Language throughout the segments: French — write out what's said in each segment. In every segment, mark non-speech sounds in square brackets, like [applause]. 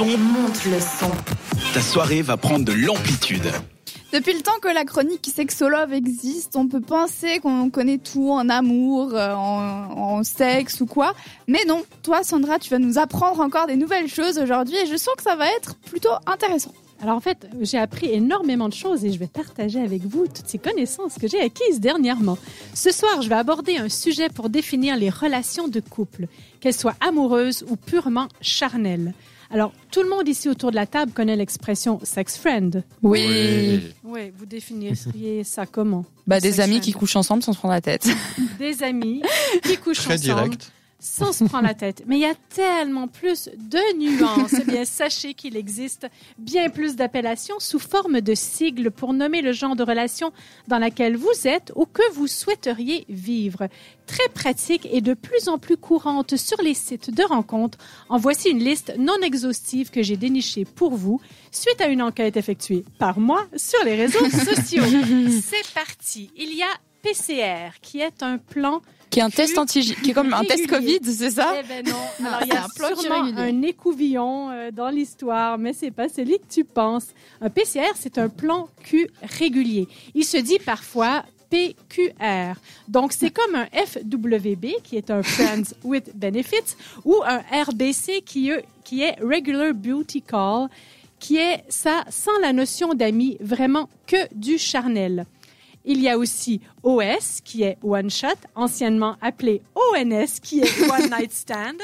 On monte le son. Ta soirée va prendre de l'amplitude. Depuis le temps que la chronique Sexolove existe, on peut penser qu'on connaît tout en amour, euh, en, en, sexe ou quoi. Mais non, toi Sandra, tu vas nous apprendre encore des nouvelles choses aujourd'hui et je sens que ça va être plutôt intéressant. Alors en fait, j'ai appris énormément de choses et je vais partager avec vous toutes ces connaissances que j'ai acquises dernièrement. Ce soir, je vais aborder un sujet pour définir les relations de couple, qu'elles soient amoureuses ou purement charnelles. Alors, tout le monde ici autour de la table connaît l'expression sex friend. Oui. Oui, vous définiriez ça comment? Bah, des amis qui couchent ensemble sans se prendre la tête. Des amis qui [laughs] couchent Très ensemble direct. Sans se prendre la tête. Mais il y a tellement plus de nuances. Eh bien, sachez qu'il existe bien plus d'appellations sous forme de sigles pour nommer le genre de relation dans laquelle vous êtes ou que vous souhaiteriez vivre. Très pratique et de plus en plus courante sur les sites de rencontres. En voici une liste non exhaustive que j'ai dénichée pour vous suite à une enquête effectuée par moi sur les réseaux sociaux. [laughs] C'est parti. Il y a PCR, qui est un plan Qui est un test anti qui est comme un test. Covid, c'est ça eh ben non. Non, Alors, il y a un sûrement un écouvillon euh, dans l'histoire, mais c'est pas celui que tu penses. Un PCR, c'est un plan Q régulier. Il se dit parfois PQR. Donc, c'est comme un FWB, qui est un Friends [laughs] with Benefits, ou un RBC, qui, est- qui est Regular Beauty Call, qui est ça sans la notion d'amis, vraiment que du charnel. Il y a aussi OS, qui est One Shot, anciennement appelé ONS, qui est [laughs] One Night Stand.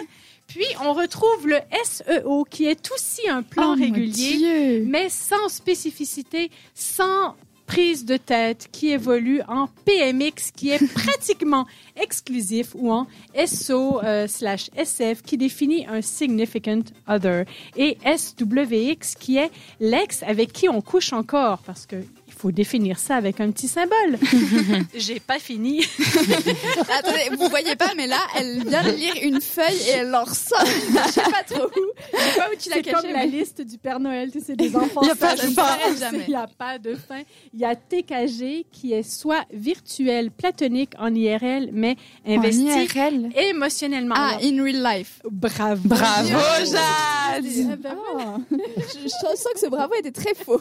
Puis, on retrouve le SEO, qui est aussi un plan Oh, régulier, mais sans spécificité, sans prise de tête, qui évolue en PMX, qui est [laughs] pratiquement exclusif, ou en SO euh, slash SF, qui définit un significant other, et SWX, qui est l'ex avec qui on couche encore, parce que il faut définir ça avec un petit symbole. [laughs] J'ai pas fini. [laughs] Attendez, vous voyez pas, mais là, elle vient de lire une feuille et elle leur sort. [laughs] Je sais pas trop où. Je sais pas où tu l'as cachée. comme la liste du Père Noël, tu sais, des enfants. Il y a pas de fin. Il n'y a pas de fin. Il y a TKG qui est soit virtuel, platonique en IRL, mais En investi IRL. émotionnellement. Ah, Alors, in real life. bravo. Bravo. Jade Ah, ben je, je sens que ce bravo était très faux.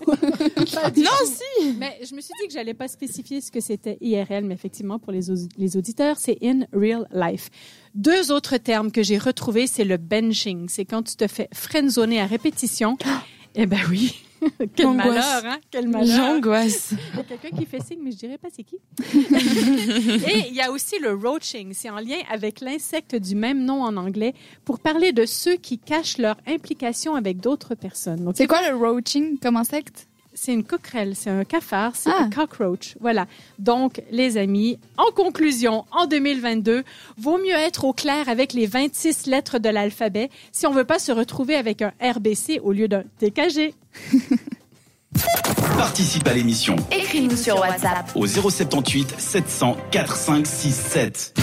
Non, si [laughs] Mais je me suis dit que j'allais pas spécifier ce que c'était IRL, mais effectivement, pour les, les auditeurs, c'est in real life. Deux autres termes que j'ai retrouvés, c'est le benching. C'est quand tu te fais friendzoner à répétition. [gasps] Eh ben oui. [laughs] Quel Angoisse. malheur, hein? Quel malheur. J'angoisse. Il y a quelqu'un qui fait signe, mais je dirais pas c'est qui. [laughs] Et il y a aussi le roaching. C'est en lien avec l'insecte du même nom en anglais pour parler de ceux qui cachent leur implication avec d'autres personnes. C'est quoi le roaching comme insecte? C'est une coquerelle, c'est un cafard, c'est Ah. un cockroach. Voilà. Donc, les amis, en conclusion, en 2022, vaut mieux être au clair avec les 26 lettres de l'alphabet si on veut pas se retrouver avec un RBC au lieu d'un TKG. [laughs] Participe à l'émission Écris-nous sur WhatsApp. au 078 700 4567.